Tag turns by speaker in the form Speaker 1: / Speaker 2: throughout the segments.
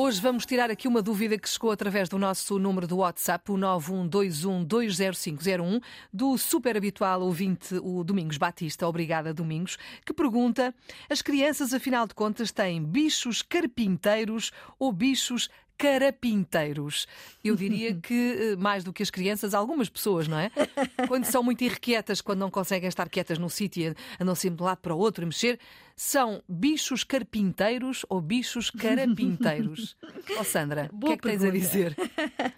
Speaker 1: Hoje vamos tirar aqui uma dúvida que chegou através do nosso número do WhatsApp, o 912120501, do super habitual ouvinte, o Domingos Batista. Obrigada, Domingos, que pergunta: as crianças, afinal de contas, têm bichos carpinteiros ou bichos carapinteiros. Eu diria que, eh, mais do que as crianças, algumas pessoas, não é? Quando são muito irrequietas, quando não conseguem estar quietas num sítio, andam sempre de um lado para o outro e mexer, são bichos carpinteiros ou bichos carapinteiros? oh, Sandra, o que é que tens a dizer?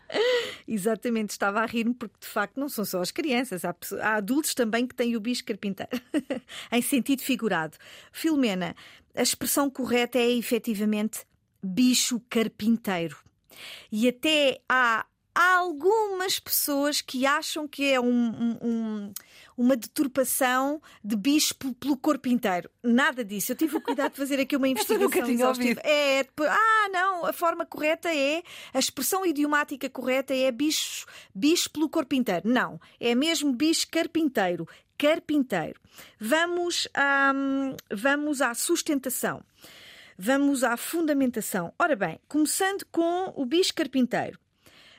Speaker 2: Exatamente, estava a rir-me porque de facto não são só as crianças, há, há adultos também que têm o bicho carpinteiro, em sentido figurado. Filomena, a expressão correta é efetivamente bicho carpinteiro. E até há algumas pessoas que acham que é um, um, uma deturpação de bicho pelo corpo inteiro. Nada disso. Eu tive o cuidado de fazer aqui uma investigação exaustiva. É, ah, não, a forma correta é, a expressão idiomática correta é bicho, bicho pelo corpo inteiro. Não, é mesmo bicho carpinteiro. Carpinteiro. Vamos, hum, vamos à sustentação. Vamos à fundamentação. Ora bem, começando com o bicho carpinteiro.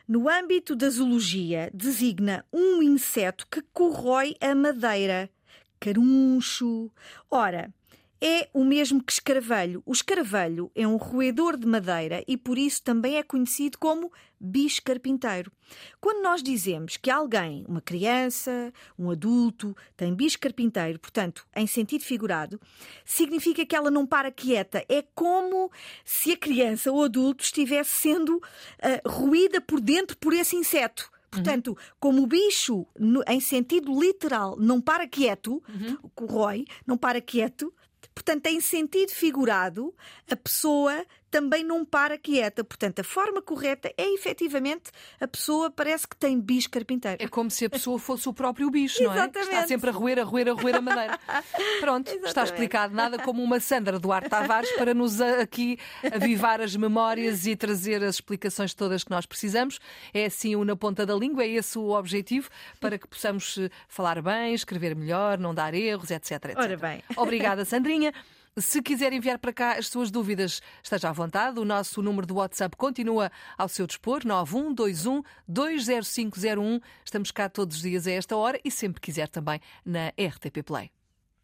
Speaker 2: No âmbito da zoologia, designa um inseto que corrói a madeira. Caruncho. Ora, é o mesmo que escaravelho. O escaravelho é um roedor de madeira e por isso também é conhecido como bicho carpinteiro. Quando nós dizemos que alguém, uma criança, um adulto, tem bicho carpinteiro, portanto, em sentido figurado, significa que ela não para quieta. É como se a criança ou adulto estivesse sendo uh, ruída por dentro por esse inseto. Portanto, uhum. como o bicho, no, em sentido literal, não para quieto, uhum. corrói, não para quieto, Portanto, em sentido figurado, a pessoa também não para quieta. Portanto, a forma correta é efetivamente a pessoa parece que tem bicho carpinteiro.
Speaker 1: É como se a pessoa fosse o próprio bicho, não é? Está sempre a roer, a roer, a roer a madeira. Pronto, Exatamente. está explicado. Nada como uma Sandra Duarte Tavares para nos aqui avivar as memórias e trazer as explicações todas que nós precisamos. É assim o na ponta da língua, é esse o objetivo para que possamos eh, falar bem, escrever melhor, não dar erros, etc. etc.
Speaker 2: Ora bem.
Speaker 1: Obrigada, Sandrinha. Se quiser enviar para cá as suas dúvidas, esteja à vontade. O nosso número do WhatsApp continua ao seu dispor, 9121 20501. Estamos cá todos os dias a esta hora e sempre quiser também na RTP Play.